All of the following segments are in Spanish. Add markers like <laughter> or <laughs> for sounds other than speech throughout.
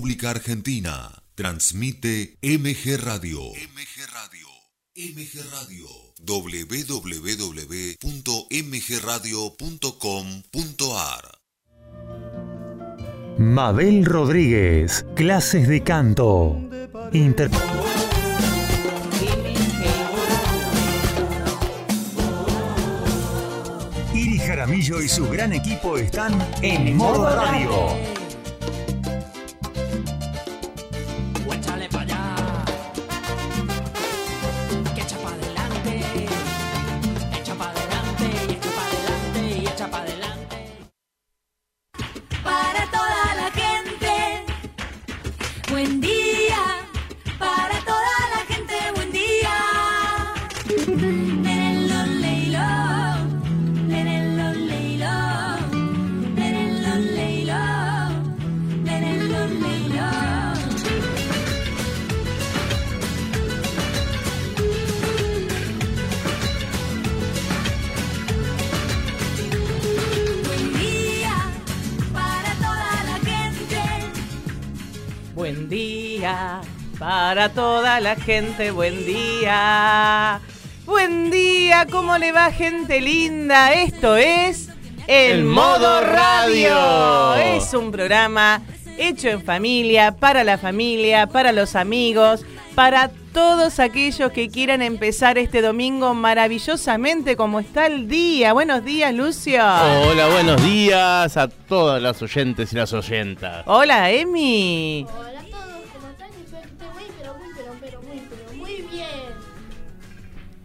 República Argentina. Transmite MG Radio. MG Radio. MG Radio. www.mgradio.com.ar Mabel Rodríguez, clases de canto. Inter Iri Jaramillo y su gran equipo están en modo radio. Gente, buen día. Buen día, ¿cómo le va gente linda? Esto es El, Modo. Radio. Es un programa hecho en familia, para la familia, para los amigos, para todos aquellos que quieran empezar este domingo maravillosamente como está el día. Buenos días, Lucio. Hola, buenos días a todas las oyentes y las oyentas. Hola, Emi. Hola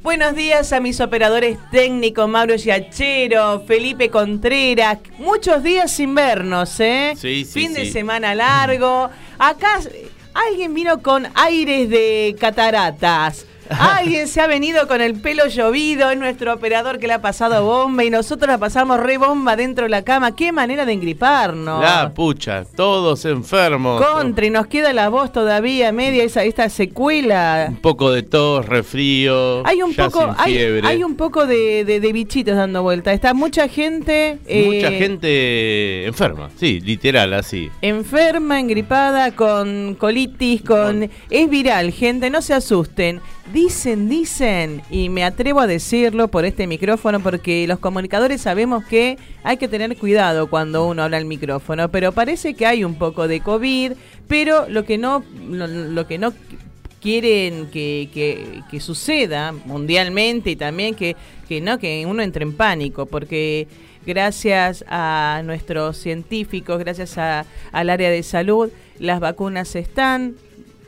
Buenos días a mis operadores técnicos, Mauro Giachero, Felipe Contreras. Muchos días sin vernos, ¿eh? Sí, sí, Fin de semana largo. Acá alguien vino con aires de cataratas. Alguien se ha venido con el pelo llovido, es nuestro operador que le ha pasado bomba y nosotros la pasamos re bomba dentro de la cama. Qué manera de engriparnos. La pucha, todos enfermos. Contra, y nos queda la voz todavía media, esa, esta secuela. Un poco de tos, resfrío. Hay un ya poco, sin fiebre. hay un poco de, de- de bichitos dando vuelta. Está mucha gente. Mucha eh, gente enferma, sí, literal, así. Enferma, engripada, con colitis, con. Es viral, gente, no se asusten. Dicen, dicen, y me atrevo a decirlo por este micrófono porque los comunicadores sabemos que hay que tener cuidado cuando uno habla al micrófono, pero parece que hay un poco de COVID, pero lo que no, lo, que no quieren que, que- que suceda mundialmente y también que, que no que uno entre en pánico porque gracias a nuestros científicos gracias a- al área de salud las vacunas están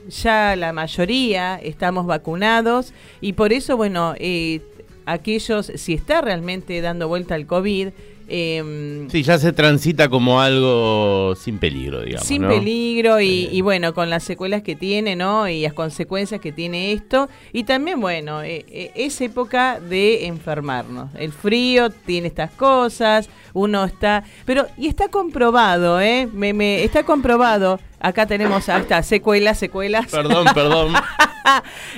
ya la mayoría estamos vacunados y por eso bueno eh, aquellos si está realmente dando vuelta el covid em, Sí, ya se transita como algo sin peligro, digamos. sin ¿no? peligro y, y bueno, con las secuelas que tiene, ¿no? Y las consecuencias que tiene esto. Y también, bueno, eh, eh, es época de enfermarnos. El frío tiene estas cosas, uno está... Pero, y está comprobado, ¿eh? Me, me- está comprobado. Acá tenemos hasta secuelas, secuelas. Perdón, perdón. <laughs>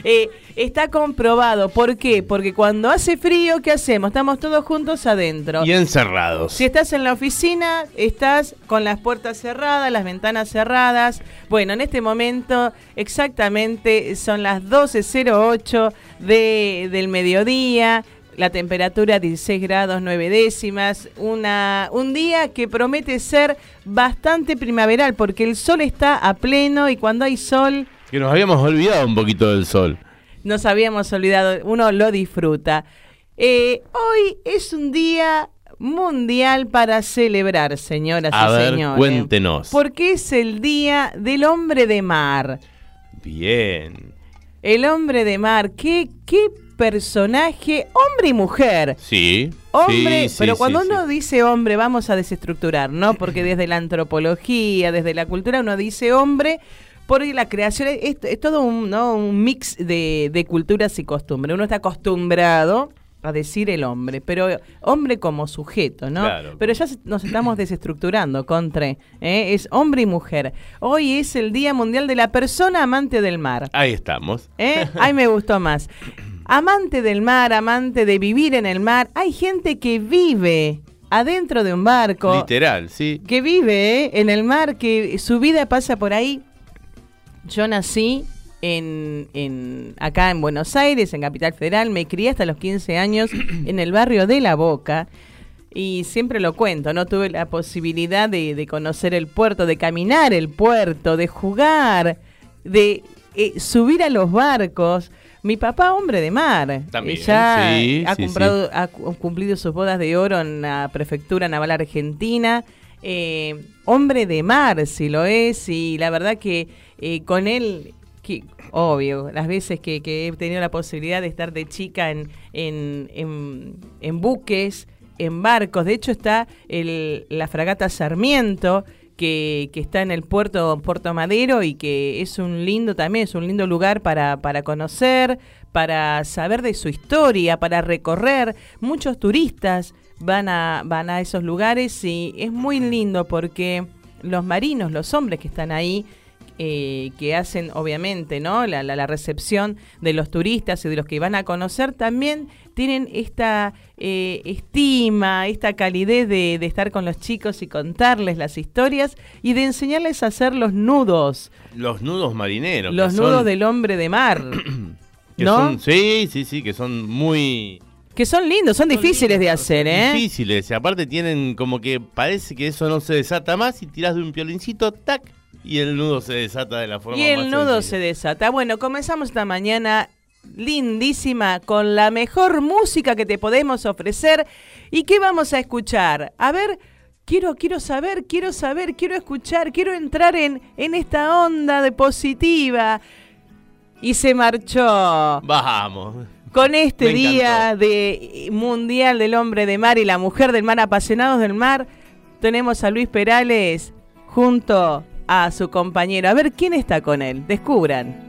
Eh, está comprobado. ¿Por qué? Porque cuando hace frío, ¿qué hacemos? Estamos todos juntos adentro. y encerrados. Si estás en la oficina, estás con las puertas cerradas, las ventanas cerradas. Bueno, en este momento exactamente son las 12.08 de, del mediodía. La temperatura 16 grados 9 décimas. Una, un día que promete ser bastante primaveral porque el sol está a pleno y cuando hay sol Que nos habíamos olvidado un poquito del sol. nos habíamos olvidado, uno lo disfruta. Eh, hoy es un día mundial para celebrar, señoras A y ver, señores. cuéntenos. Porque es el día del hombre de mar. Bien. El hombre de mar, qué, qué personaje, hombre y mujer. Sí. Hombre, sí, sí, pero cuando sí. uno dice hombre, vamos a desestructurar, ¿no? Porque desde la antropología, desde la cultura, uno dice hombre, porque la creación es, es todo un, ¿no? un mix de, de culturas y costumbres. Uno está acostumbrado a decir el hombre, pero hombre como sujeto, ¿no? Claro. Pero ya nos estamos desestructurando, Contre. ¿eh? Es hombre y mujer. Hoy es el Día Mundial de la Persona Amante del Mar. Ahí estamos. ¿Eh? Ay, me gustó más. Amante del mar, amante de vivir en el mar. Hay gente que vive adentro de un barco. Literal, sí. que vive ¿eh? en el mar, que su vida pasa por ahí. Yo nací en, en- acá en Buenos Aires, en Capital Federal, me crié hasta los 15 años <clears throat> en el barrio de La Boca. Y siempre lo cuento, no tuve la posibilidad de, de conocer el puerto, de caminar el puerto, de jugar, de eh, subir a los barcos. Mi papá, hombre de mar, También, ya sí, ha, sí, comprado- ha cu- cumplido sus bodas de oro en la Prefectura Naval Argentina. Eh, hombre de mar, si lo es, y la verdad que eh, con él, que, obvio, las veces que, que he tenido la posibilidad de estar de chica en, en, en- en buques, en barcos, de hecho está el- la fragata Sarmiento, que, está en el puerto Puerto Madero y que es un lindo también, es un lindo lugar para, para conocer, para saber de su historia, para recorrer. Muchos turistas van a, van a esos lugares y es muy lindo porque los marinos, los hombres que están ahí, eh, que hacen obviamente no la, la- la recepción de los turistas y de los que van a conocer también tienen esta eh, estima, esta calidez de, de estar con los chicos y contarles las historias y de enseñarles a hacer los nudos, Los nudos marineros. los nudos son- del hombre de mar, <clears throat> que ¿no? son- sí, sí, sí, que son muy que son lindos, son difíciles de hacer, ¿eh? difíciles. Y aparte tienen como que parece que eso no se desata más y tirás de un piolincito, tac, y el nudo se desata de la forma Y el más nudo se desata. Bueno, comenzamos esta mañana lindísima con la mejor música que te podemos ofrecer. ¿Y qué vamos a escuchar? A ver, quiero, quiero saber, quiero saber, quiero escuchar, quiero entrar en, en esta onda de positiva. Y se marchó. Vamos. Con este día de Mundial del Hombre de Mar y la Mujer del Mar, apasionados del mar, tenemos a Luis Perales junto a su compañero. A ver quién está con él. Descubran.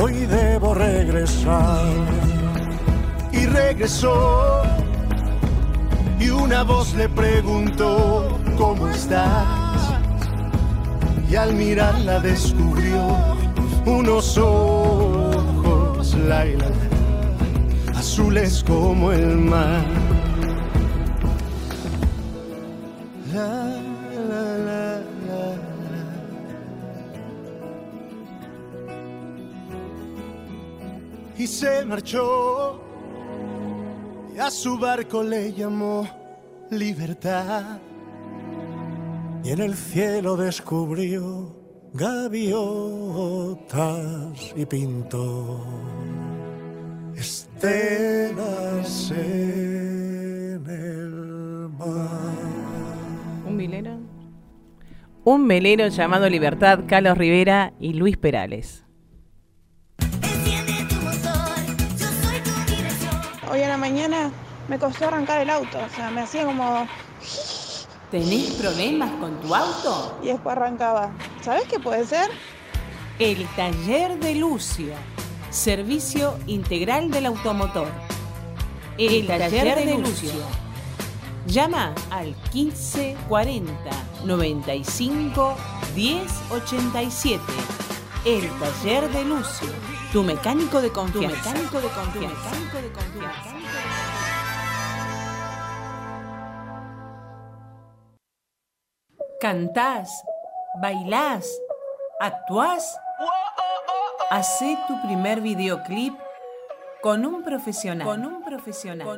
hoy debo regresar. Y regresó y una voz le preguntó, ¿cómo estás? Y al mirarla descubrió unos ojos, la, y la, la, azules como el mar. Y se marchó y a su barco le llamó libertad. Y en el cielo descubrió gaviotas y pintó estelas en el mar. Un velero? Un velero llamado Libertad, Carlos Rivera y Luis Perales. Hoy a la mañana me costó arrancar el auto, o sea, me hacía como... ¿Tenés problemas con tu auto? Y después arrancaba. ¿Sabes qué puede ser? El taller de Lucio. Servicio integral del automotor. El, taller, de, Lucio. Llama al 1540 95 1087. El taller de Lucio. Tu mecánico de confianza. Tu mecánico de confianza. Tu mecánico de confianza. Cantás, bailás, actuás. Hacé tu primer videoclip con un profesional. Con un profesional.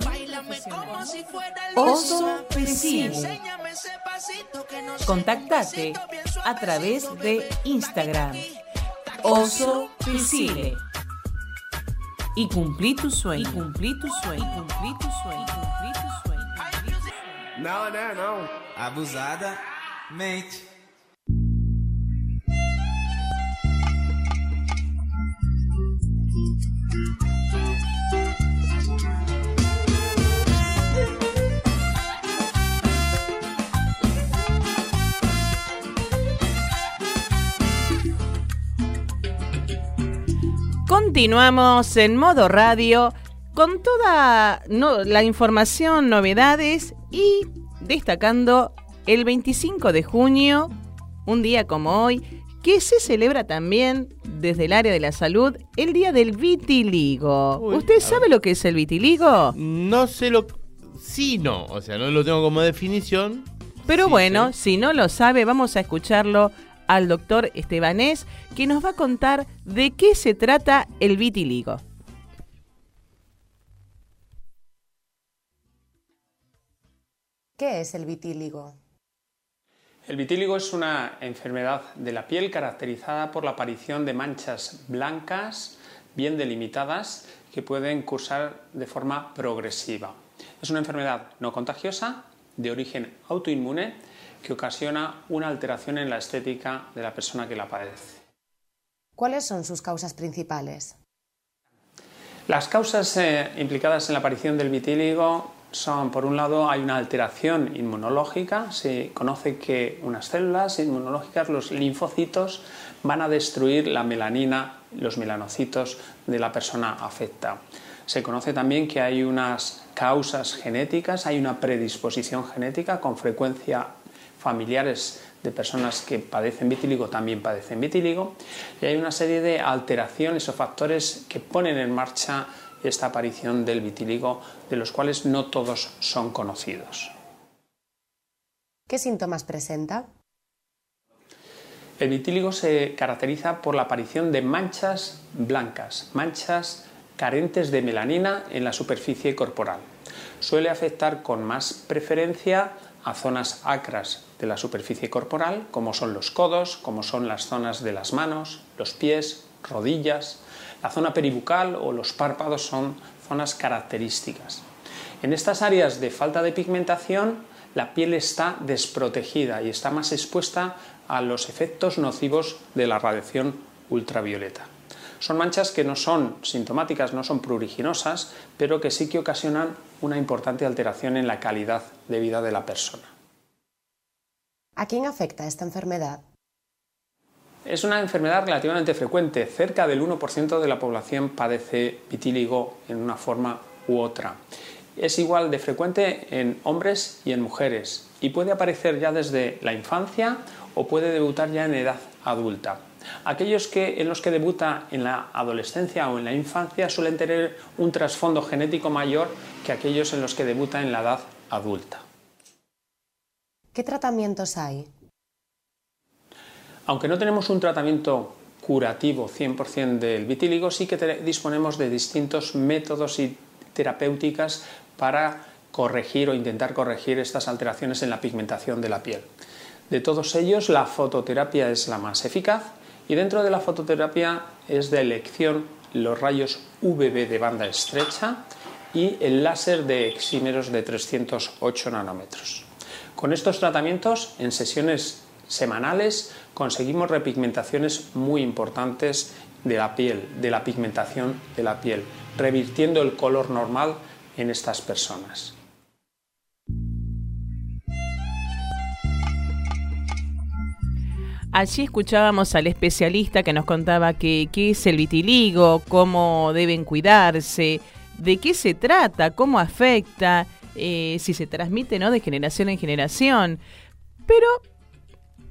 Oso Pesile. Contactate a través de Instagram. Oso Pesile. Y cumplí tu sueño. Y cumplí tu sueño. Y cumplí tu sueño. y Cumplí tu sueño. Não, né? Não. Abusada mente. Continuamos en modo radio con toda no- la información, novedades y destacando el 25 de junio, un día como hoy, que se celebra también desde el área de la salud el Día del Vitiligo. Uy, ¿Usted sabe lo que es el vitiligo? No sé lo. Sí, no. O sea, no lo tengo como definición. Pero Sí, bueno, si no lo sabe, vamos a escucharlo al doctor Estebanés, que nos va a contar de qué se trata el vitiligo. ¿Qué es el vitíligo? El vitíligo es una enfermedad de la piel caracterizada por la aparición de manchas blancas bien delimitadas que pueden cursar de forma progresiva. Es una enfermedad no contagiosa, de origen autoinmune, que ocasiona una alteración en la estética de la persona que la padece. ¿Cuáles son sus causas principales? Las causas eh, implicadas en la aparición del vitíligo son, por un lado, hay una alteración inmunológica. Se conoce que unas células inmunológicas, los linfocitos, van a destruir la melanina, los melanocitos de la persona afecta. Se conoce también que hay unas causas genéticas, hay una predisposición genética, con frecuencia familiares de personas que padecen vitíligo también padecen vitíligo, y hay una serie de alteraciones o factores que ponen en marcha esta aparición del vitíligo, de los cuales no todos son conocidos. ¿Qué síntomas presenta? El vitíligo se caracteriza por la aparición de manchas blancas, manchas carentes de melanina en la superficie corporal. Suele afectar con más preferencia a zonas acras de la superficie corporal, como son los codos, como son las zonas de las manos, los pies, rodillas. La zona peribucal o los párpados son zonas características. En estas áreas de falta de pigmentación, la piel está desprotegida y está más expuesta a los efectos nocivos de la radiación ultravioleta. Son manchas que no son sintomáticas, no son pruriginosas, pero que sí que ocasionan una importante alteración en la calidad de vida de la persona. ¿A quién afecta esta enfermedad? Es una enfermedad relativamente frecuente. Cerca del 1% de la población padece vitíligo en una forma u otra. Es igual de frecuente en hombres y en mujeres y puede aparecer ya desde la infancia o puede debutar ya en edad adulta. Aquellos que, en los que debuta en la adolescencia o en la infancia suelen tener un trasfondo genético mayor que aquellos en los que debuta en la edad adulta. ¿Qué tratamientos hay? Aunque no tenemos un tratamiento curativo 100% del vitíligo, sí que disponemos de distintos métodos y terapéuticas para corregir o intentar corregir estas alteraciones en la pigmentación de la piel. De todos ellos, la fototerapia es la más eficaz y dentro de la fototerapia es de elección los rayos UVB de banda estrecha y el láser de exímeros de 308 nanómetros. Con estos tratamientos, en sesiones semanales, conseguimos repigmentaciones muy importantes de la piel, de la pigmentación de la piel, revirtiendo el color normal en estas personas. Allí escuchábamos al especialista que nos contaba que, qué es el vitiligo, cómo deben cuidarse, de qué se trata, cómo afecta, eh, si se transmite ¿no? de generación en generación. Pero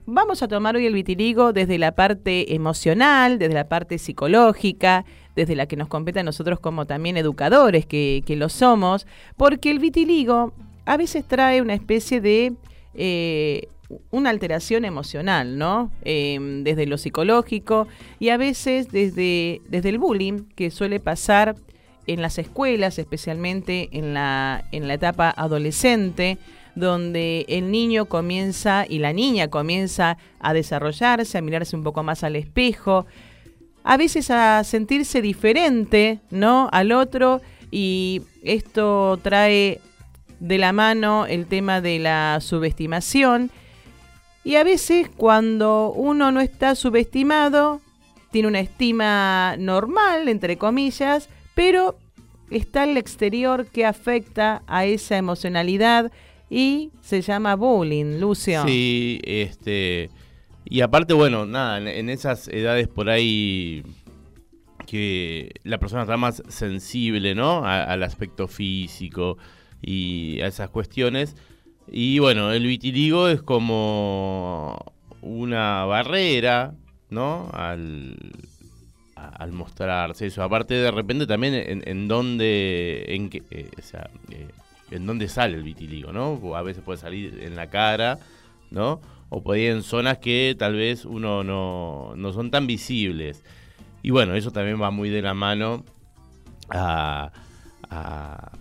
vamos a tomar hoy el vitiligo desde la parte emocional, desde la parte psicológica, desde la que nos compete a nosotros como también educadores que, lo somos, porque el vitiligo a veces trae una especie de... eh, una alteración emocional, ¿no? Eh, desde lo psicológico y a veces desde, desde el bullying que suele pasar en las escuelas, especialmente en la, en la etapa adolescente, donde el niño comienza y la niña comienza a desarrollarse, a mirarse un poco más al espejo, a veces a sentirse diferente, ¿no? Al otro y esto trae de la mano el tema de la subestimación y a veces cuando uno no está subestimado, tiene una estima normal, entre comillas, pero está el exterior que afecta a esa emocionalidad y se llama bullying, Lucio. Sí, este. Y aparte, bueno, nada, en, esas edades por ahí que la persona está más sensible, ¿no? Al aspecto físico y a esas cuestiones. Y bueno, el vitiligo es como una barrera, ¿no? Al, al mostrarse eso. Aparte, de repente también en, en dónde, en qué, eh, sea, eh, en dónde sale el vitiligo, ¿no? A veces puede salir en la cara, ¿no? O puede ir en zonas que tal vez uno no, no son tan visibles. Y bueno, eso también va muy de la mano a, a,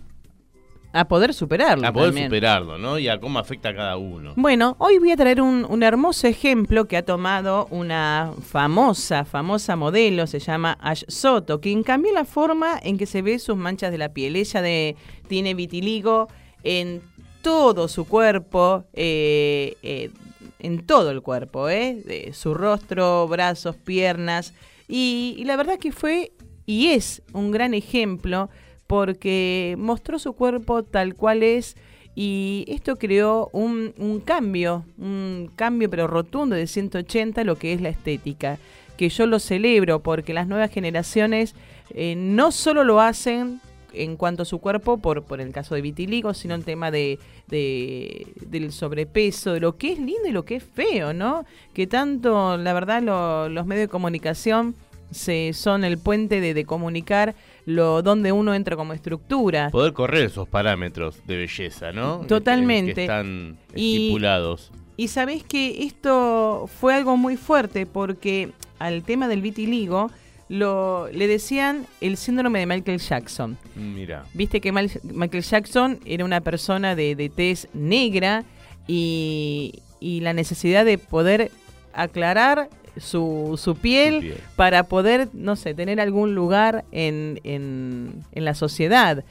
A poder superarlo. a poder también. superarlo, ¿no? Y a cómo afecta a cada uno. Bueno, hoy voy a traer un, un hermoso ejemplo que ha tomado una famosa, famosa modelo, se llama Ash Soto, quien cambió la forma en que se ve sus manchas de la piel. Ella de, tiene vitiligo en todo su cuerpo, eh, eh, en todo el cuerpo, ¿eh? De su rostro, brazos, piernas. Y, y la verdad que fue y es un gran ejemplo porque mostró su cuerpo tal cual es y esto creó un, un cambio, un cambio pero rotundo de 180 lo que es la estética, que yo lo celebro porque las nuevas generaciones eh, no solo lo hacen en cuanto a su cuerpo, por, por el caso de vitiligo, sino en tema de, de- del sobrepeso, de lo que es lindo y lo que es feo, ¿no? Que tanto, la verdad, lo- los medios de comunicación se, son el puente de comunicar lo donde uno entra como estructura. Poder correr esos parámetros de belleza, ¿no? Totalmente. Que están Y- estipulados. Y sabés que esto fue algo muy fuerte porque al tema del vitiligo lo, le decían el síndrome de Michael Jackson. Mira. Viste que Mal- Michael Jackson era una persona de, de tez negra y, y la necesidad de poder aclarar su, su piel, piel. para poder, no sé, tener algún lugar en, en, en la sociedad.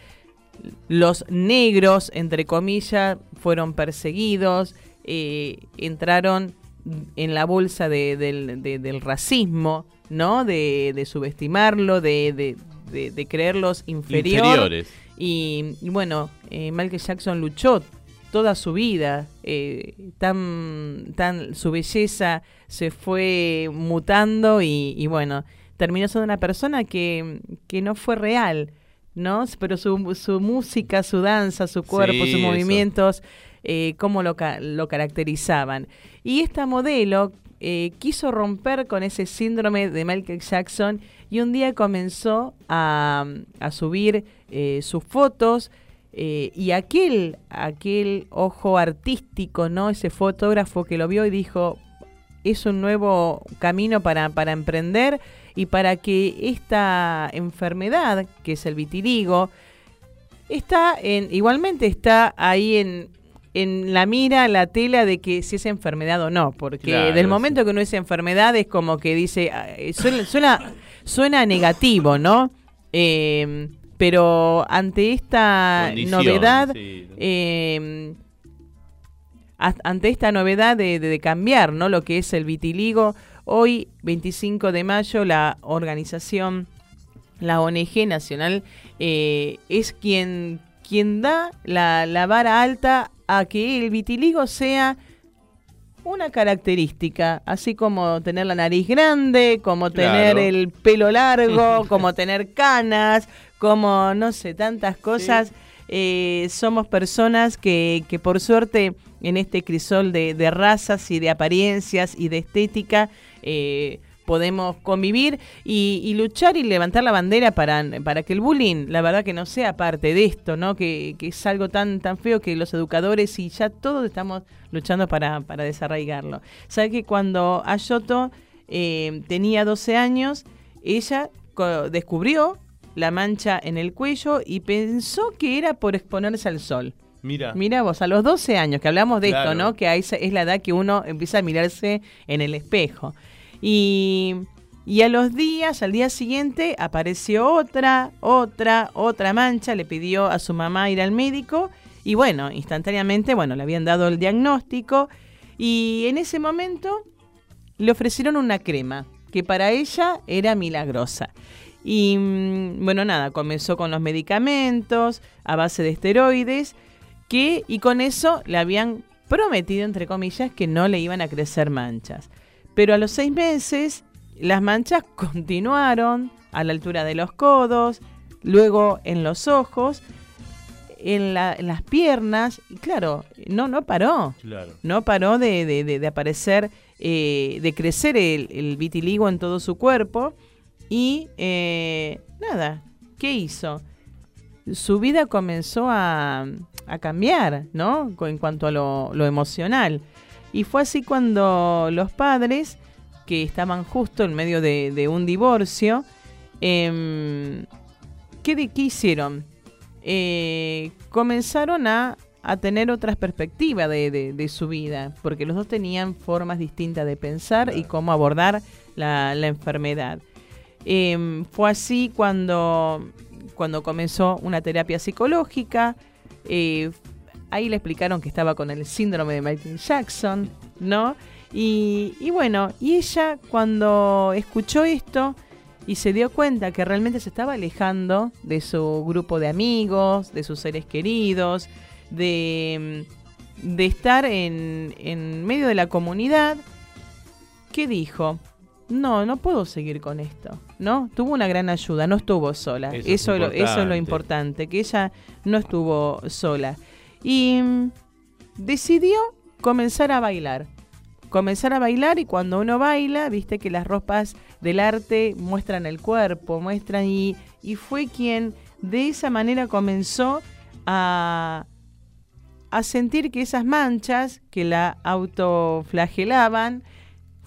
Los negros, entre comillas, fueron perseguidos, eh, entraron en la bolsa de- del, de- del racismo, ¿no? De, de subestimarlo, de, de- de- de creerlos inferior. Inferiores. Y, y bueno, eh, Michael Jackson luchó toda su vida, eh, tan, tan, su belleza se fue mutando y, y bueno, terminó siendo una persona que, que no fue real, ¿no? Pero su, su música, su danza, su cuerpo, Sí, sus movimientos, eh, cómo lo, lo caracterizaban. Y esta modelo eh, quiso romper con ese síndrome de Michael Jackson y un día comenzó a, a subir eh, sus fotos eh, y aquel, aquel ojo artístico, ¿no? Ese fotógrafo que lo vio y dijo, es un nuevo camino para, para emprender y para que esta enfermedad, que es el vitiligo, está en, igualmente está ahí en, en la mira, la tela de que si es enfermedad o no, porque Claro, del sí. momento que no es enfermedad es como que dice, ah, eh, suena, suena, suena negativo, ¿no? Eh, pero ante esta Condición, novedad, sí. eh, as- ante esta novedad de, de- de cambiar ¿no? lo que es el vitiligo, hoy, 25 de mayo, la organización, la ONG nacional, eh, es quien, quien da la, la vara alta a que el vitiligo sea una característica, así como tener la nariz grande, como tener Claro. el pelo largo, <laughs> como tener canas, como no sé, tantas cosas. Eh, somos personas que, que por suerte en este crisol de, de razas y de apariencias y de estética eh, podemos convivir y, y luchar y levantar la bandera para, para que el bullying, la verdad que no sea parte de esto, ¿no? Que, que es algo tan, tan feo que los educadores y ya todos estamos luchando para, para desarraigarlo. ¿Sabe que cuando Ayoto eh, tenía 12 años, ella descubrió la mancha en el cuello y pensó que era por exponerse al sol. Mira. Mira vos, a los 12 años, que hablamos de Claro. esto, ¿no? Que ahí se- es la edad que uno empieza a mirarse en el espejo. Y, y a los días, al día siguiente, apareció otra, otra, otra mancha, le pidió a su mamá ir al médico y bueno, instantáneamente, bueno, le habían dado el diagnóstico y en ese momento le ofrecieron una crema que para ella era milagrosa. Y mm, bueno, nada, comenzó con los medicamentos a base de esteroides, que, y con eso le habían prometido, entre comillas, que no le iban a crecer manchas. Pero a los seis meses, las manchas <laughs> continuaron a la altura de los codos, luego en los ojos, en, la- en las piernas, y claro, no, no paró Claro. no paró de, de- de- de aparecer, eh, de crecer el, el vitiligo en todo su cuerpo. Y eh, nada, ¿qué hizo? Su vida comenzó a, a cambiar, ¿no? En cuanto a lo, lo emocional. Y fue así cuando los padres, que estaban justo en medio de, de un divorcio, em, ¿qué, de, qué hicieron? Eh, comenzaron a, a tener otras perspectivas de, de- de su vida, porque los dos tenían formas distintas de pensar y cómo abordar la, la enfermedad. Em, fue así cuando, cuando comenzó una terapia psicológica. eh, ahí le explicaron que estaba con el síndrome de Michael Jackson, ¿no? Y, y bueno, y ella cuando escuchó esto y se dio cuenta que realmente se estaba alejando de su grupo de amigos, de sus seres queridos, de, de estar en, en medio de la comunidad, ¿qué dijo? No, no puedo seguir con esto, ¿no? Tuvo una gran ayuda, no estuvo sola. Eso Eso, es lo, eso es lo importante. que ella no estuvo sola. Y mm, decidió comenzar a bailar. Comenzar a bailar y cuando uno baila, viste que las ropas del arte muestran el cuerpo, muestran y, y fue quien de esa manera comenzó a, a sentir que esas manchas que la autoflagelaban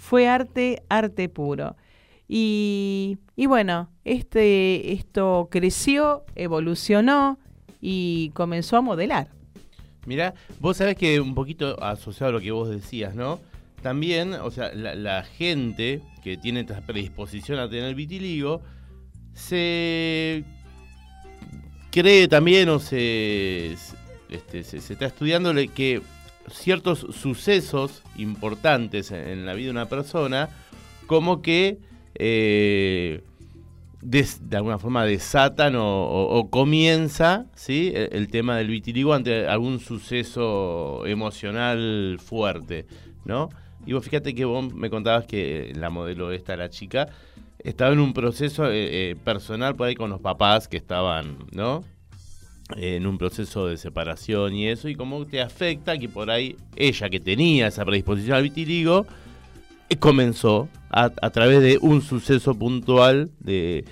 fue arte, arte puro. Y, y bueno, este, esto creció, evolucionó y comenzó a modelar. Mirá, vos sabés que un poquito asociado a lo que vos decías, ¿no? También, o sea, la, gente que tiene esta predisposición a tener vitiligo, se cree también o se, este, se, se está estudiando que ciertos sucesos importantes en, la vida de una persona, como que eh, de alguna forma desatan o, comienza ¿sí? el, el tema del vitiligo ante algún suceso emocional fuerte, ¿no? Y vos fíjate que vos me contabas que la modelo esta, la chica, estaba en un proceso eh, eh, personal por ahí con los papás que estaban, ¿no? En un proceso de separación y eso, y cómo te afecta que por ahí ella que tenía esa predisposición al vitiligo, eh, comenzó a, a través de un suceso puntual de...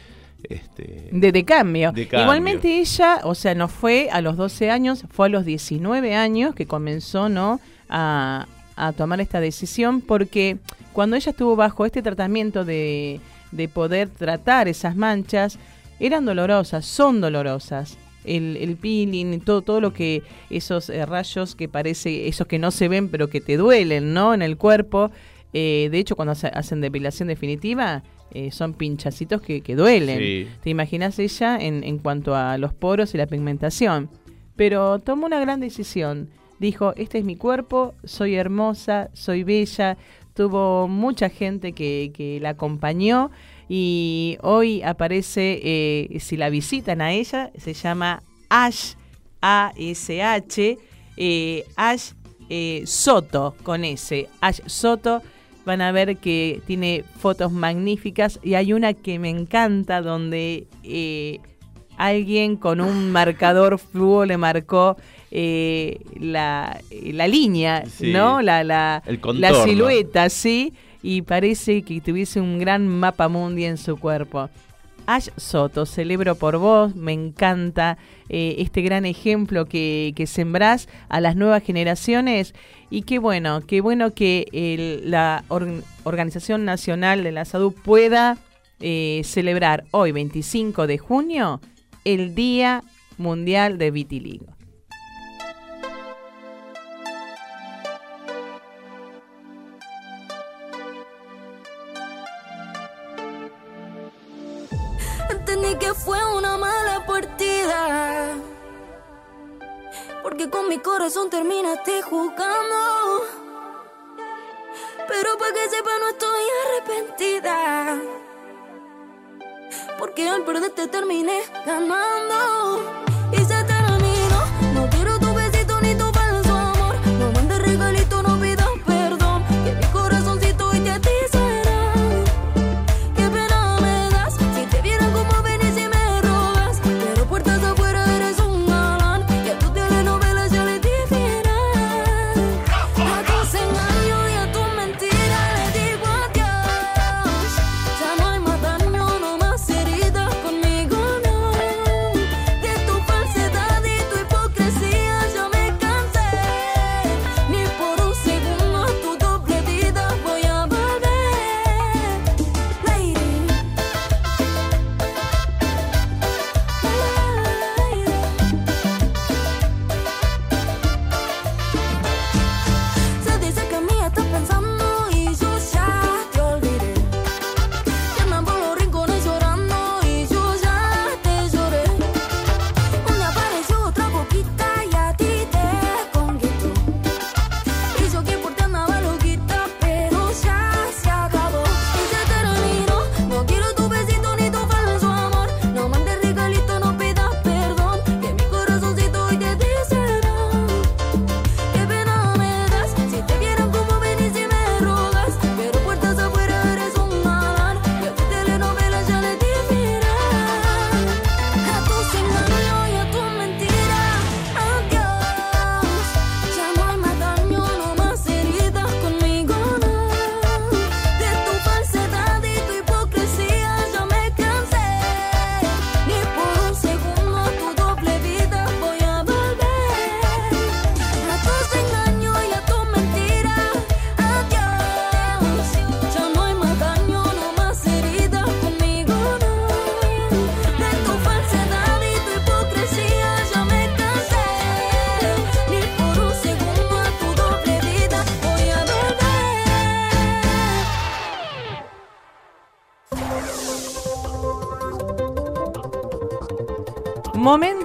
Este, De, de cambio. De cambio. Igualmente ella, o sea, no fue a los 12 años, fue a los 19 años que comenzó, ¿no? A, a tomar esta decisión porque cuando ella estuvo bajo este tratamiento de, de poder tratar esas manchas, eran dolorosas, son dolorosas. El, el peeling, todo, todo lo que esos eh, rayos que parece, esos que no se ven pero que te duelen, ¿no? En el cuerpo. Eh, de hecho, cuando hace- hacen depilación definitiva, eh, son pinchacitos que, que duelen. Sí. ¿Te imaginas ella en, en cuanto a los poros y la pigmentación? Pero tomó una gran decisión dijo, este es mi cuerpo, soy hermosa, soy bella, tuvo mucha gente que, que la acompañó y hoy aparece, eh, si la visitan a ella, se llama Ash, A-S-H, eh, Ash eh, Soto, con S, Ash Soto. Van a ver que tiene fotos magníficas y hay una que me encanta donde eh, alguien con un <laughs> marcador fluo le marcó eh, la, la línea, Sí. ¿no? La, la, El la silueta, sí, y parece que tuviese un gran mapa mundi en su cuerpo. Ash Soto, celebro por vos, me encanta eh, este gran ejemplo que, que sembrás a las nuevas generaciones y qué bueno, qué bueno que la Or- Organización Nacional de la Salud pueda eh, celebrar hoy, 25 de junio, el Día Mundial de Vitiligo. Que fue una mala partida. Porque con mi corazón terminaste jugando. Pero para que sepa, no estoy arrepentida. Porque al perderte terminé ganando.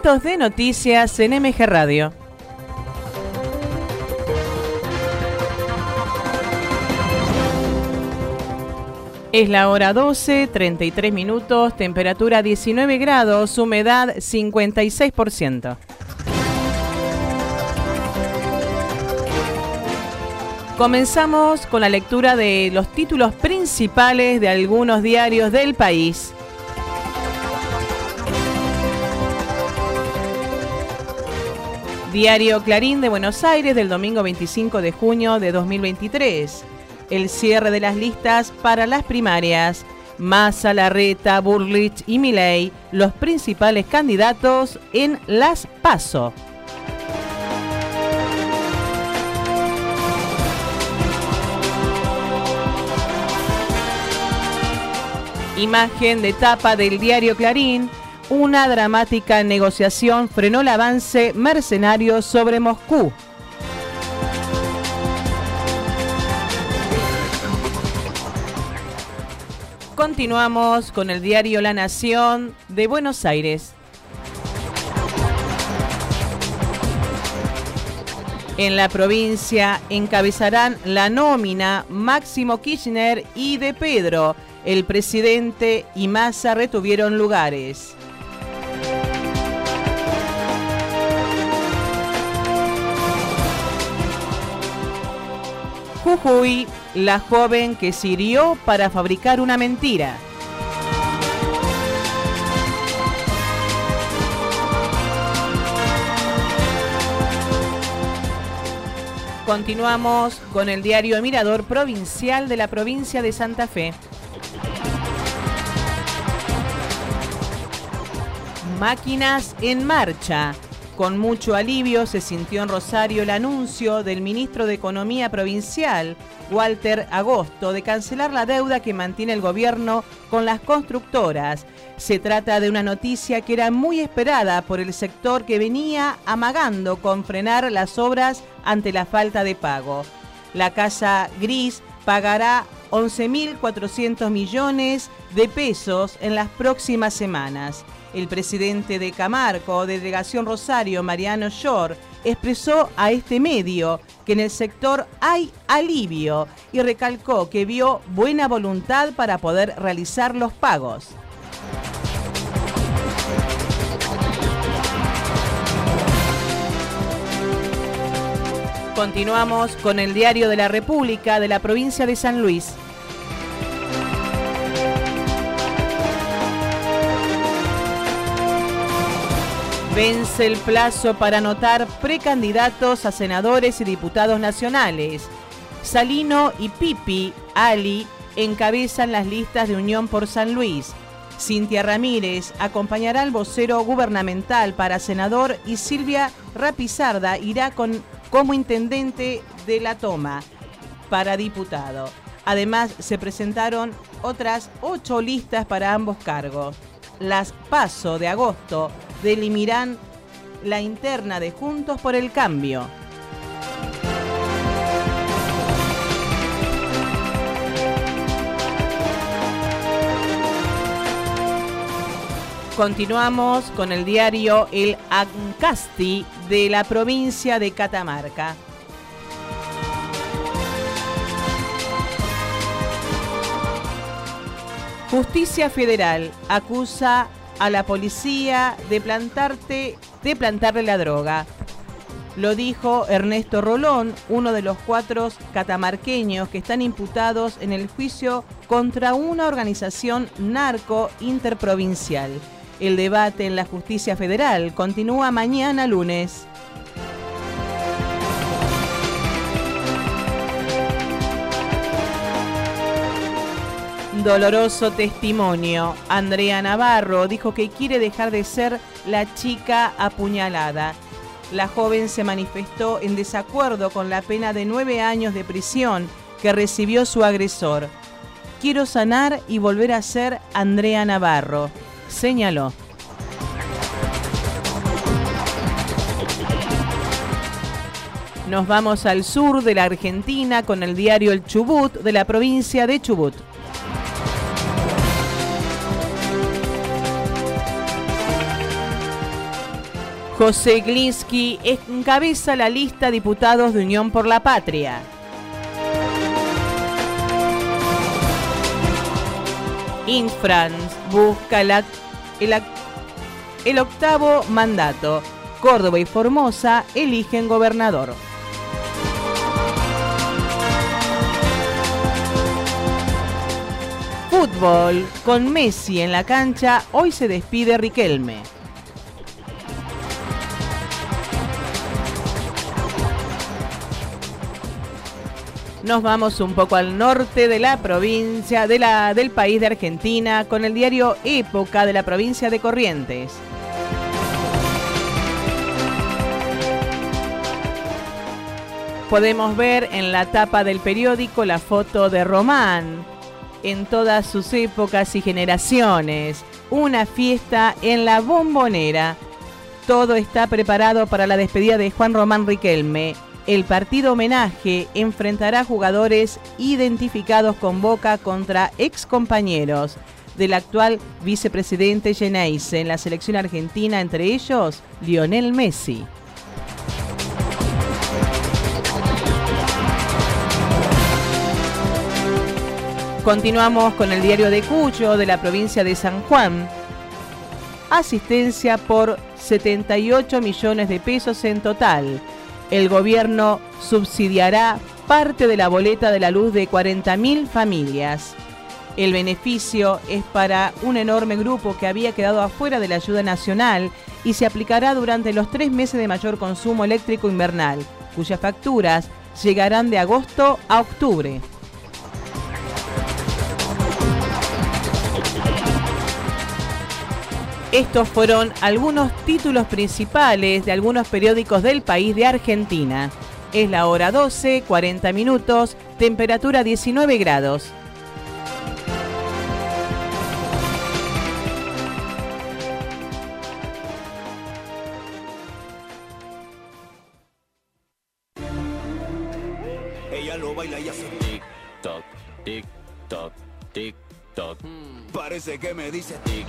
De noticias en MG Radio. Es la hora 12, 33 minutos, temperatura 19 grados, humedad 56%. Comenzamos con la lectura de los títulos principales de algunos diarios del país. Diario Clarín de Buenos Aires del domingo 25 de junio de 2023. El cierre de las listas para las primarias. Massa, Larreta, Burlich y Milei, los principales candidatos en las PASO. Imagen de tapa del diario Clarín. Una dramática negociación frenó el avance mercenario sobre Moscú. Continuamos con el diario La Nación de Buenos Aires. En la provincia encabezarán la nómina Máximo Kirchner y De Pedro. El presidente y Massa retuvieron lugares. Jujuy, la joven que sirvió para fabricar una mentira. Continuamos con el diario Mirador Provincial de la provincia de Santa Fe. Máquinas en marcha. Con mucho alivio se sintió en Rosario el anuncio del ministro de Economía Provincial, Walter Agosto, de cancelar la deuda que mantiene el gobierno con las constructoras. Se trata de una noticia que era muy esperada por el sector que venía amagando con frenar las obras ante la falta de pago. La Casa Gris pagará 11.400 millones de pesos en las próximas semanas. El presidente de Camarco, Delegación Rosario, Mariano Shore, expresó a este medio que en el sector hay alivio y recalcó que vio buena voluntad para poder realizar los pagos. Continuamos con el diario de la República de la provincia de San Luis. Vence el plazo para anotar precandidatos a senadores y diputados nacionales. Salino y Pipi Ali encabezan las listas de Unión por San Luis. Cintia Ramírez acompañará al vocero gubernamental para senador y Silvia Rapizarda irá con, como intendente de la toma para diputado. Además, se presentaron otras ocho listas para ambos cargos. Las PASO de agosto delimirán la interna de Juntos por el Cambio. Continuamos con el diario El Ancasti de la provincia de Catamarca. Justicia Federal acusa a la policía de plantarte, de plantarle la droga. Lo dijo Ernesto Rolón, uno de los cuatro catamarqueños que están imputados en el juicio contra una organización narco interprovincial. El debate en la justicia federal continúa mañana lunes. Doloroso testimonio. Andrea Navarro dijo que quiere dejar de ser la chica apuñalada. La joven se manifestó en desacuerdo con la pena de nueve años de prisión que recibió su agresor. Quiero sanar y volver a ser Andrea Navarro, señaló. Nos vamos al sur de la Argentina con el diario El Chubut de la provincia de Chubut. José Glinsky encabeza la lista diputados de Unión por la Patria. Infrans busca el, el, el octavo mandato. Córdoba y Formosa eligen gobernador. Fútbol. Con Messi en la cancha, hoy se despide Riquelme. Nos vamos un poco al norte de la provincia, de la, del país de Argentina, con el diario Época de la provincia de Corrientes. Podemos ver en la tapa del periódico la foto de Román en todas sus épocas y generaciones. Una fiesta en la bombonera. Todo está preparado para la despedida de Juan Román Riquelme. El partido homenaje enfrentará jugadores identificados con Boca contra excompañeros del actual vicepresidente Geneise en la selección argentina, entre ellos Lionel Messi. Continuamos con el diario de Cuyo de la provincia de San Juan. Asistencia por 78 millones de pesos en total. El gobierno subsidiará parte de la boleta de la luz de 40.000 familias. El beneficio es para un enorme grupo que había quedado afuera de la ayuda nacional y se aplicará durante los tres meses de mayor consumo eléctrico invernal, cuyas facturas llegarán de agosto a octubre. Estos fueron algunos títulos principales de algunos periódicos del país de Argentina. Es la hora 12, 40 minutos, temperatura 19 grados. Ella lo baila y hace tic toc, tic toc, tic toc. Parece que me dice tic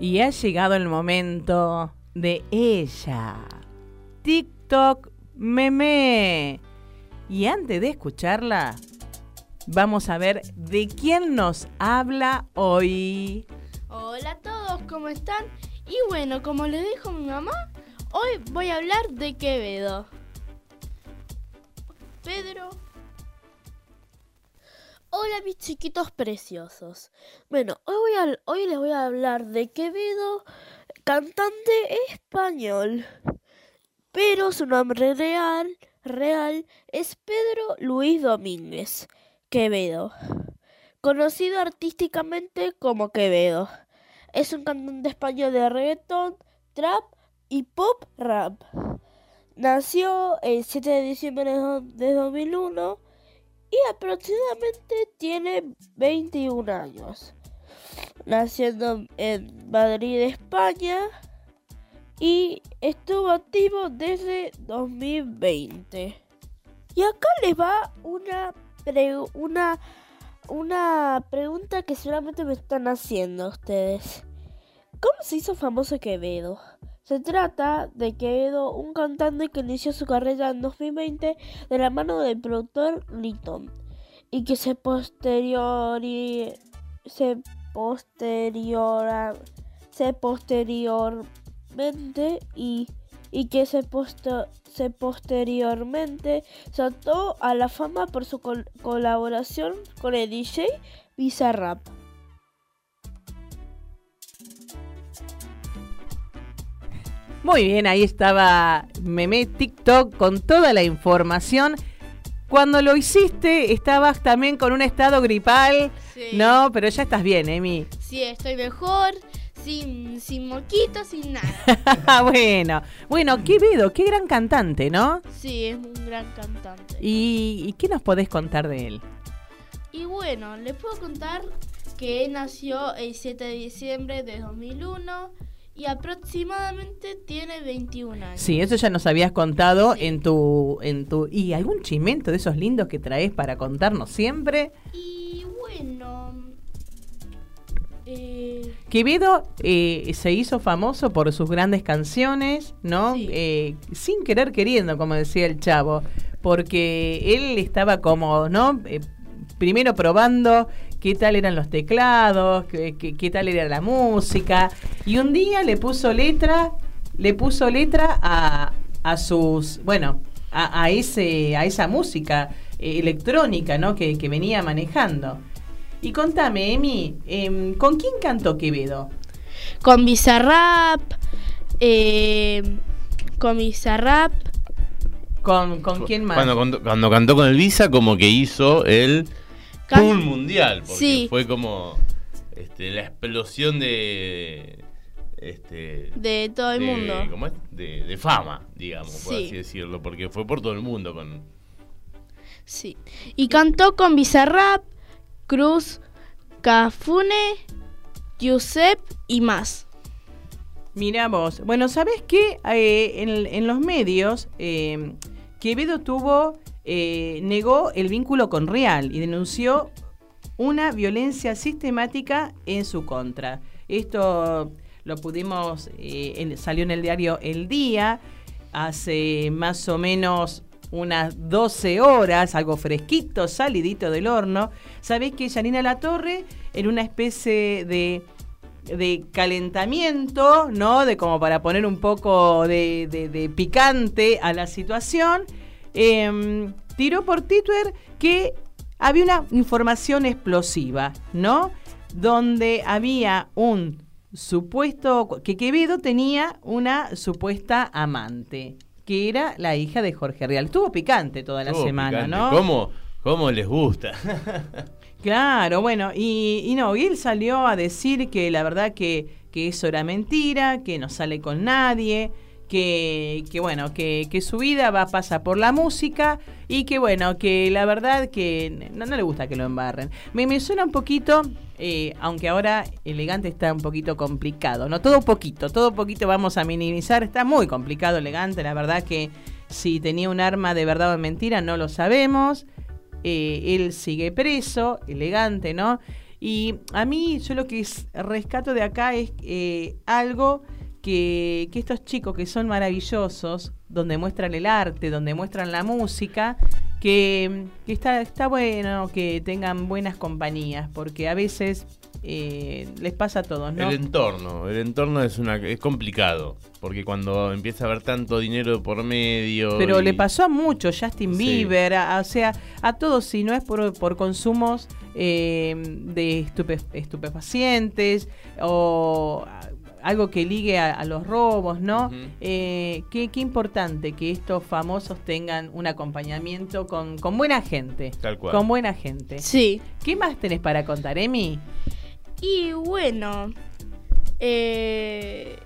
Y ha llegado el momento de ella. TikTok meme. Y antes de escucharla, vamos a ver de quién nos habla hoy. Hola a todos, ¿cómo están? Y bueno, como les dijo mi mamá, hoy voy a hablar de Quevedo. Pedro. Hola mis chiquitos preciosos. Bueno, hoy, voy a- hoy les voy a hablar de Quevedo, cantante español. Pero su nombre real, real es Pedro Luis Domínguez Quevedo, conocido artísticamente como Quevedo. Es un cantante español de reggaeton, trap y pop rap. Nació el 7 de diciembre de do- de 2001 y aproximadamente tiene 21 años. Naciendo en Madrid, España y estuvo activo desde 2020. Y acá les va una, pre- una, una pregunta que seguramente me están haciendo ustedes. ¿Cómo se hizo famoso Quevedo? Se trata de Quevedo, un cantante que inició su carrera en 2020 de la mano del productor Litton y que se posteriori se se posteriormente y, y que se, se posteriormente saltó a la fama por su col- colaboración con el DJ Bizarrap. Muy bien, ahí estaba Meme TikTok con toda la información. Cuando lo hiciste, estabas también con un estado gripal. Sí. No, pero ya estás bien, Emi. Sí, estoy mejor, sin, sin moquitos, sin nada. <laughs> bueno, bueno, Quevedo, qué gran cantante, ¿no? Sí, es un gran cantante. ¿Y, y qué nos podés contar de él? Y bueno, les puedo contar que nació el 7 de diciembre de 2001 y aproximadamente tiene 21 años. Sí, eso ya nos habías contado en tu en tu y algún chimento de esos lindos que traes para contarnos siempre. Y bueno, eh, Quevedo eh, se hizo famoso por sus grandes canciones, ¿no? Eh, sin querer queriendo, como decía el chavo, porque él estaba como, ¿no? Eh, primero probando qué tal eran los teclados, qué, qué- qué tal era la música, y un día le puso letra, le puso letra a, a sus, bueno, a, a ese, a esa música eh, electrónica, ¿no? Que, que venía manejando. Y contame, Emi, em, ¿con quién cantó Quevedo? con Bizarrap, eh, con Bizarrap, ¿Con, con quién más? Cuando, cuando, cuando cantó con el Visa, como que hizo el Can- Pool Mundial. Porque Sí. fue como este, la explosión de. Este, de todo el de- mundo. ¿cómo es? De, de fama, digamos, por Sí. así decirlo. Porque fue por todo el mundo. con Sí. Y cantó con Bizarrap, Cruz, Cafune, Giuseppe y más. Mira vos. Bueno, ¿sabés qué? Eh, en, en los medios, eh, Quevedo tuvo eh, negó el vínculo con Real y denunció una violencia sistemática en su contra. Esto lo pudimos, eh, salió en el diario El Día hace más o menos unas 12 horas, algo fresquito, salidito del horno. Sabés que Janina Latorre, en una especie de, de calentamiento, ¿no? De como para poner un poco de- de picante a la situación, em, tiró por Twitter que había una información explosiva, ¿no? Donde había un supuesto, que Quevedo tenía una supuesta amante, que era la hija de Jorge Real. Estuvo picante toda la Estuvo semana, picante. ¿no? ¿Cómo, ¿Cómo les gusta? <laughs> Claro, bueno, y, y no, y él salió a decir que la verdad que, que eso era mentira, que no sale con nadie, que, que bueno, que, que su vida va pasa por la música y que bueno, que la verdad que no, le gusta que lo embarren. Me, me suena un poquito, eh, aunque ahora elegante está un poquito complicado, ¿no? Todo poquito, todo poquito vamos a minimizar, está muy complicado elegante, la verdad que si tenía un arma de verdad o de mentira no lo sabemos. Eh, él sigue preso, elegante, ¿no? Y a mí, yo lo que es- rescato de acá es eh, algo que, que estos chicos que son maravillosos, donde muestran el arte, donde muestran la música, que, que está, está bueno que tengan buenas compañías, porque a veces eh, les pasa a todos, ¿no? El entorno, el entorno es una es complicado, porque cuando empieza a haber tanto dinero por medio Pero y- le pasó a muchos, Justin Sí. Bieber, a- a- o sea, a todos, si no es por, por consumos eh, de estupe- estupefacientes o algo que ligue a, a los robos, ¿no? Eh, qué, qué importante que estos famosos tengan un acompañamiento con, con buena gente. Tal cual. Con buena gente. Sí. ¿Qué más tenés para contar, Emi? Y bueno, eh,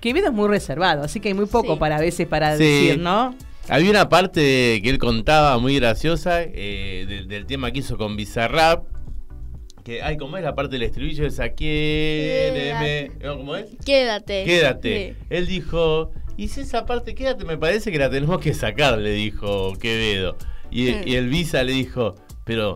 Quevedo es muy reservado, así que hay muy poco Sí. para a veces para Sí. decir, ¿no? Había una parte que él contaba muy graciosa eh, del, del tema que hizo con Bizarrap. Que, ay, ¿cómo es la parte del estribillo esa? Quiéreme. ¿No? ¿Cómo es? quédate. Quédate. Sí. Él dijo, y si esa parte quédate, me parece que la tenemos que sacar, le dijo Quevedo. Y, y el Visa le dijo, pero,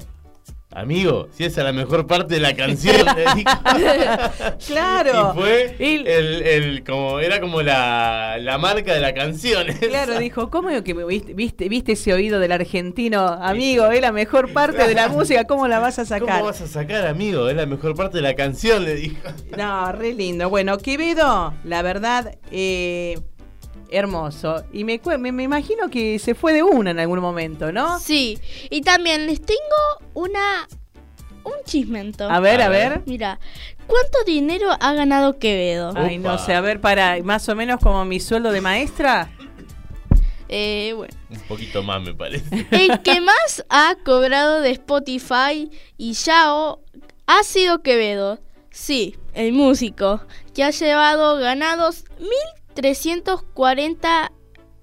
amigo, si esa es la mejor parte de la canción, le dijo. <laughs> Claro. Y fue el, el- como, era como la, la marca de la canción. <laughs> Claro, dijo, ¿cómo que me viste, viste, viste ese oído del argentino? Amigo, es la mejor parte de la <laughs> música, ¿cómo la vas a sacar? ¿Cómo vas a sacar, amigo? Es la mejor parte de la canción, le dijo. No, re lindo. Bueno, Quevedo, la verdad, eh, hermoso. Y me, me, me imagino que se fue de una en algún momento, ¿no? Sí, y también les tengo una un chismento. A ver, a ver. Mira, ¿cuánto dinero ha ganado Quevedo? Ay, no sé, a ver, para, más o menos como mi sueldo de maestra. Eh, bueno. Un poquito más, me parece. El que <laughs> más ha cobrado de Spotify y Yao ha sido Quevedo. Sí, el músico, que ha llevado ganados 1.340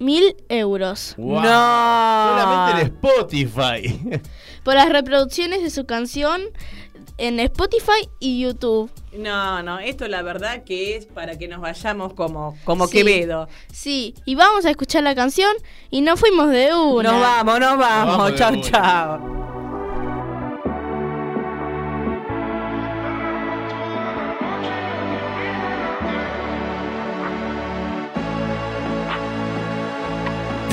mil euros Wow. Solamente el Spotify. <laughs> por las reproducciones de su canción en Spotify y YouTube. No, no, esto la verdad que es para que nos vayamos como, como Sí. Quevedo. Sí, y vamos a escuchar la canción y nos fuimos de una. Nos vamos, nos vamos. chao, chao.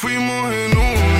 fuimos en una,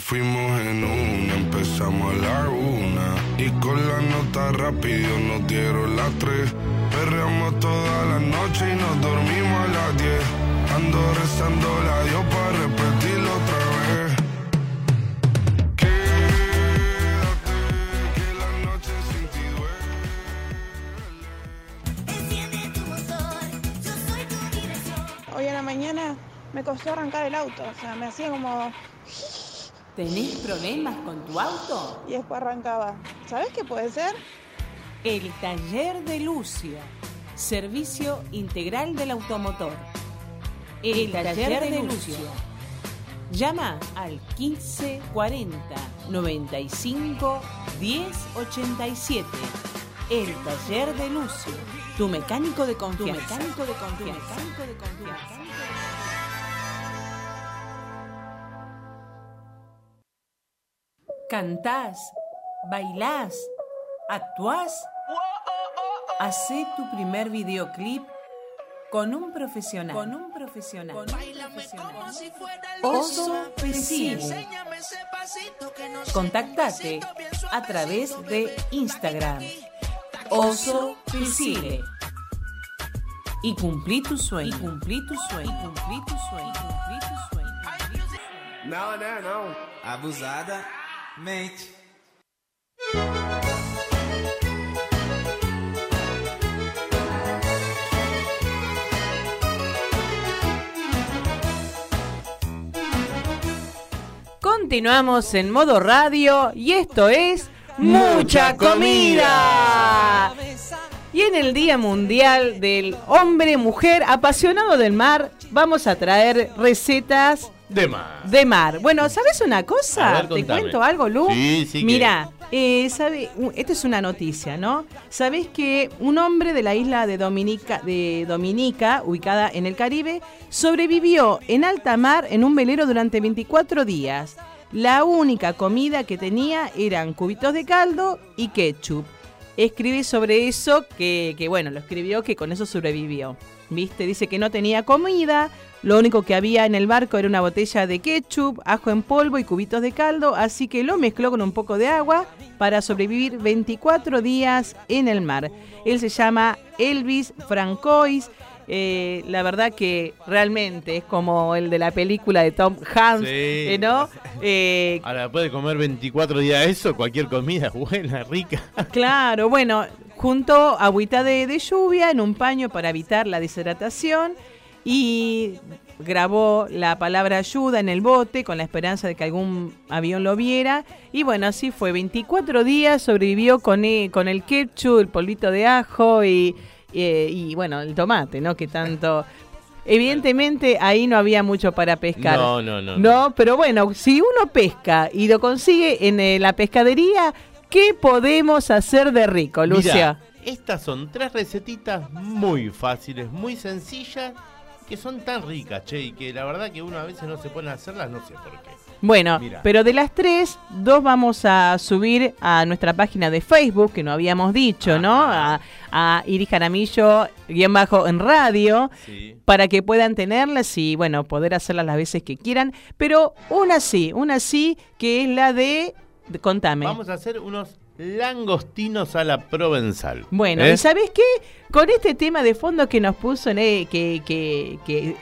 Fuimos en una, empezamos a la una. Y con la nota rápido nos dieron las tres. Perreamos toda la noche y nos dormimos a las diez. Ando rezando la Dios para repetirlo otra vez. Quédate, que la noche sin ti Hoy a la mañana me costó arrancar el auto, o sea, me hacía como... ¿Tenés problemas con tu auto? Y después arrancaba. ¿Sabes qué puede ser? El taller de Lucio. Servicio integral del automotor. El, taller, de, Lucio. Llama al 1540 95 1087. El taller de Lucio. Tu mecánico de confianza. Tu mecánico de confianza. Tu mecánico de confianza. Cantás, bailás, actuás. Hacé tu primer videoclip con un profesional. Con un profesional. Con un profesional. Oso Pesile. Contactate a través de Instagram. Oso Pesile. Y cumplí tu sueño. Y cumplí tu sueño. Y cumplí tu sueño. Cumplí tu sueño. Não, né, não. Abusada, Continuamos en modo radio y esto es Mucha Comida. Y en el Día Mundial del Hombre Mujer Apasionado del Mar vamos a traer recetas De mar. de mar. Bueno, ¿sabes una cosa? Ver, Te cuento algo, Lu. Sí, sí que- Mira, eh, sabe, esta es una noticia, ¿no? ¿Sabés que un hombre de la isla de Dominica, de Dominica, ubicada en el Caribe, sobrevivió en alta mar en un velero durante 24 días? La única comida que tenía eran cubitos de caldo y ketchup. Escribe sobre eso que, que, bueno, lo escribió que con eso sobrevivió. ¿Viste? Dice que no tenía comida, lo único que había en el barco era una botella de ketchup, ajo en polvo y cubitos de caldo, así que lo mezcló con un poco de agua para sobrevivir 24 días en el mar. Él se llama Elvis Francois. eh, la verdad que realmente es como el de la película de Tom Hanks, Sí. eh, ¿no? <laughs> Eh, Ahora, puede comer 24 días eso, cualquier comida es <laughs> buena, rica. Claro, bueno, junto agüita de, de lluvia en un paño para evitar la deshidratación y grabó la palabra ayuda en el bote con la esperanza de que algún avión lo viera. Y bueno, así fue. 24 días sobrevivió con, e- con el ketchup, el polvito de ajo y, eh, y bueno, el tomate, ¿no? Que tanto... Evidentemente ahí no había mucho para pescar. No, no, no, No, pero bueno, si uno pesca y lo consigue en eh, la pescadería, ¿qué podemos hacer de rico, Lucia? Mirá, estas son tres recetitas muy fáciles, muy sencillas, que son tan ricas, che, y que la verdad que uno a veces no se pone a hacerlas, no sé por qué. Bueno, Mira. pero de las tres, dos vamos a subir a nuestra página de Facebook, que no habíamos dicho, ¿no? A, a Iris Jaramillo, guion bajo en radio, para que puedan tenerlas y, bueno, poder hacerlas las veces que quieran. Pero una sí, una sí, que es la de... contame. Vamos a hacer unos langostinos a la provenzal. Bueno, ¿eh? ¿y sabes qué? Con este tema de fondo que nos puso, eh, que, que, que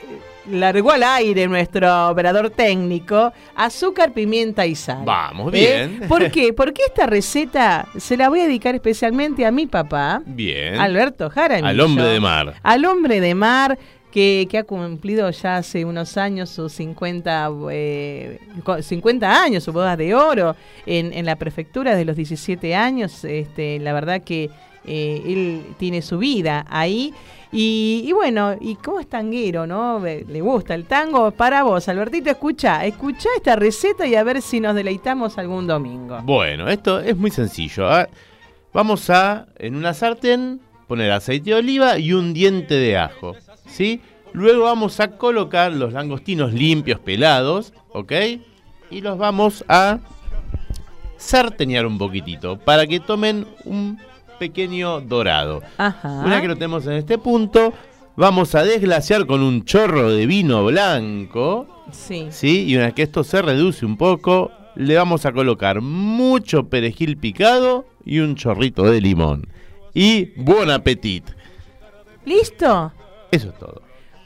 largó al aire nuestro operador técnico, azúcar, pimienta y sal. Vamos, ¿Eh? bien. ¿Por <laughs> qué? Porque esta receta se la voy a dedicar especialmente a mi papá, Bien. Alberto Jaramillo. Al hombre de mar. Al hombre de mar. Que, ha cumplido ya hace unos años sus 50, eh, co- 50 años, su boda de oro en, en la prefectura de los 17 años. Este, la verdad que eh, él tiene su vida ahí. Y, y bueno, y cómo es tanguero, ¿no? Le le gusta el tango. Para vos, Albertito, escucha, escucha esta receta y a ver si nos deleitamos algún domingo. Bueno, esto es muy sencillo. ¿ah? Vamos a, en una sartén, poner aceite de oliva y un diente de ajo. ¿Sí? Luego vamos a colocar los langostinos limpios, pelados, ¿ok? Y los vamos a sartenear un poquitito para que tomen un pequeño dorado. Ajá. Una que lo tenemos en este punto, vamos a desglaciar con un chorro de vino blanco. Sí. ¿sí? Y una vez que esto se reduce un poco, le vamos a colocar mucho perejil picado y un chorrito de limón. Y buen apetito. ¿Listo? Eso es todo.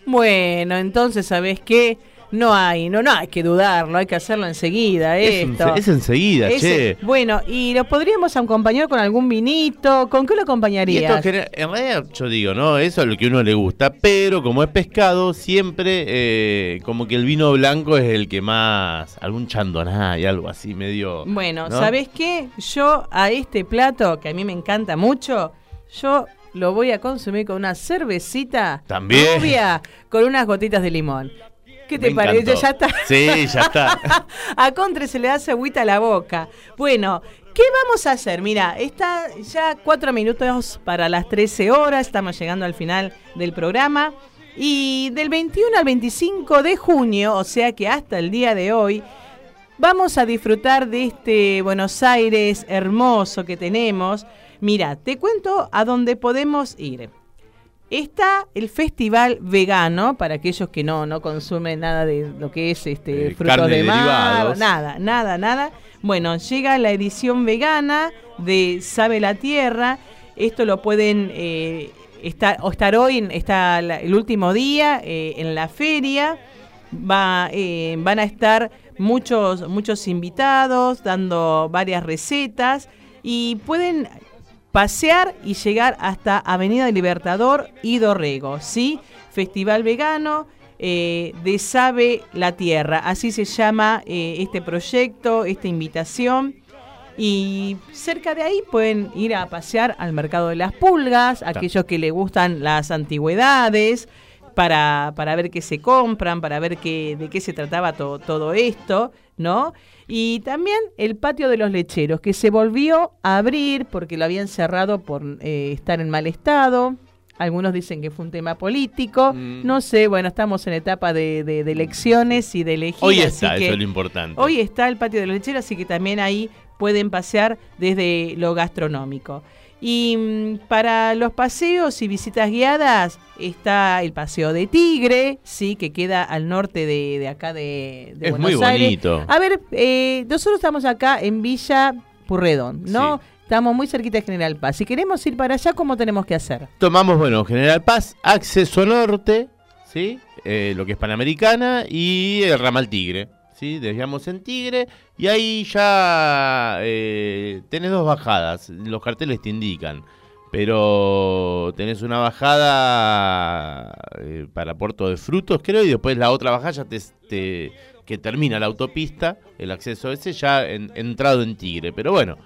Bueno, entonces, ¿sabes qué? No hay, no, no hay que dudarlo, hay que hacerlo enseguida. Es, esto. es enseguida, che. Bueno, y lo podríamos acompañar con algún vinito. ¿Con qué lo Y acompañarías? esto en realidad yo digo, ¿no? Eso es lo que a uno le gusta, pero como es pescado, siempre eh, como que el vino blanco es el que más, algún chandoná y algo así medio... Bueno, ¿no? ¿sabes qué? Yo a este plato, que a mí me encanta mucho, yo lo voy a consumir con una cervecita También. rubia con unas gotitas de limón. ¿Qué te Me parece? Ya está. Sí, ya está. <laughs> a Contre se le hace agüita a la boca. Bueno, ¿qué vamos a hacer? Mira, está ya cuatro minutos para las 13 horas, estamos llegando al final del programa. Y del 21 al 25 de junio, o sea que hasta el día de hoy, vamos a disfrutar de este Buenos Aires hermoso que tenemos. Mira, te cuento a dónde podemos ir. Está el festival vegano para aquellos que no, no consumen nada de lo que es este Eh, frutos carne de mar, nada, nada, nada. Bueno, llega la edición vegana de Sabe la Tierra. Esto lo pueden eh, estar, o estar hoy, en- está la- el último día eh, en la feria. Va, eh, van a estar muchos, muchos invitados dando varias recetas y pueden pasear y llegar hasta Avenida del Libertador y Dorrego, ¿sí? Festival Vegano eh, de Sabe la Tierra, así se llama eh, este proyecto, esta invitación. Y cerca de ahí pueden ir a pasear al Mercado de las Pulgas, aquellos que les gustan las antigüedades, para, para ver qué se compran, para ver qué, de qué se trataba to- todo esto, ¿no? Y también el patio de los lecheros, que se volvió a abrir porque lo habían cerrado por eh, estar en mal estado. Algunos dicen que fue un tema político. Mm. No sé, bueno, estamos en etapa de, de- de elecciones y de elegir. Hoy está, eso es lo importante. Hoy está el patio de los lecheros, así que también ahí pueden pasear desde lo gastronómico. Y mm, para los paseos y visitas guiadas está el Paseo de Tigre, sí, que queda al norte de, de acá de, de Es Buenos muy Aires. bonito. A ver, eh, nosotros estamos acá en Villa Purredón, ¿no? Estamos muy cerquita de General Paz. Si queremos ir para allá, ¿cómo tenemos que hacer? Tomamos, bueno, General Paz, acceso norte, ¿sí? Eh, lo que es Panamericana y el ramal Tigre, ¿sí? Desviamos en Tigre y ahí ya eh, tenés dos bajadas, los carteles te indican. Pero tenés una bajada eh, para Puerto de Frutos, creo, y después la otra bajada ya te, te- que termina la autopista, el acceso ese ya en- entrado en Tigre. Pero bueno,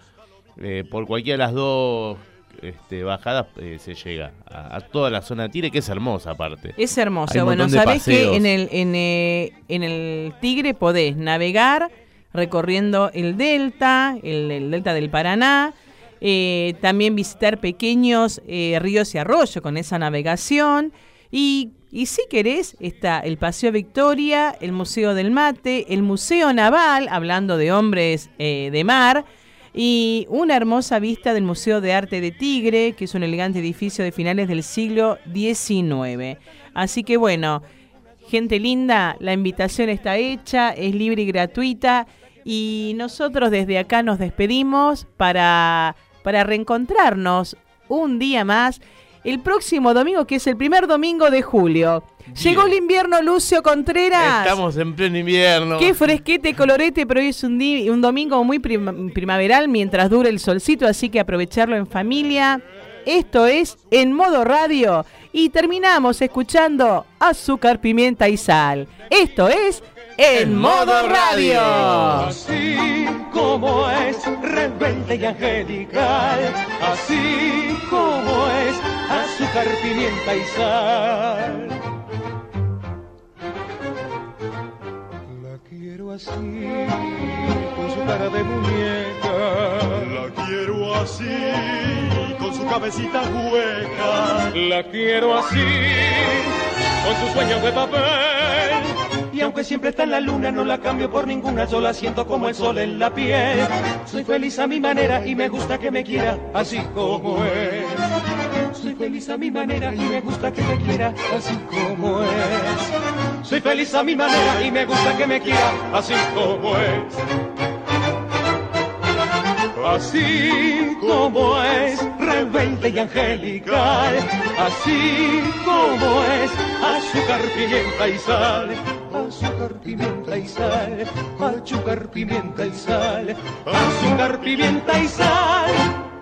eh, por cualquiera de las dos este, bajadas eh, se llega a, a toda la zona de Tigre, que es hermosa aparte. Es un Bueno, sabés que en el, en, eh, en el Tigre podés navegar recorriendo el delta, el, el delta del Paraná, eh, también visitar pequeños eh, ríos y arroyos con esa navegación. Y, y si querés, está el Paseo Victoria, el Museo del Mate, el Museo Naval, hablando de hombres eh, de mar, y una hermosa vista del Museo de Arte de Tigre, que es un elegante edificio de finales del siglo XIX. Así que bueno, gente linda, la invitación está hecha, es libre y gratuita, y nosotros desde acá nos despedimos para, para reencontrarnos un día más el próximo domingo, que es el primer domingo de julio. Llegó el invierno, Lucio Contreras. Estamos en pleno invierno. Qué fresquete, colorete, pero hoy es un, un domingo muy prim- primaveral mientras dure el solcito, así que aprovecharlo en familia. Esto es En Modo Radio y terminamos escuchando Azúcar, Pimienta y Sal. Esto es en modo radio. Así como es rebelde y angelical, así como es azúcar, pimienta y sal. La quiero así, con su cara de muñeca. La quiero así, con su cabecita hueca. La quiero así, con sus sueños de papel. Y aunque siempre está en la luna, no la cambio por ninguna, yo la siento como el sol en la piel. Soy feliz a mi manera y me gusta que me quiera así como es. Soy feliz a mi manera y me gusta que me quiera así como es. Soy feliz a mi manera y me gusta que me quiera así como es. Así como es, rebelde y angelical, así como es, azúcar, pimienta y sal, azúcar, pimienta y sal, azúcar, pimienta y sal, azúcar, pimienta y sal.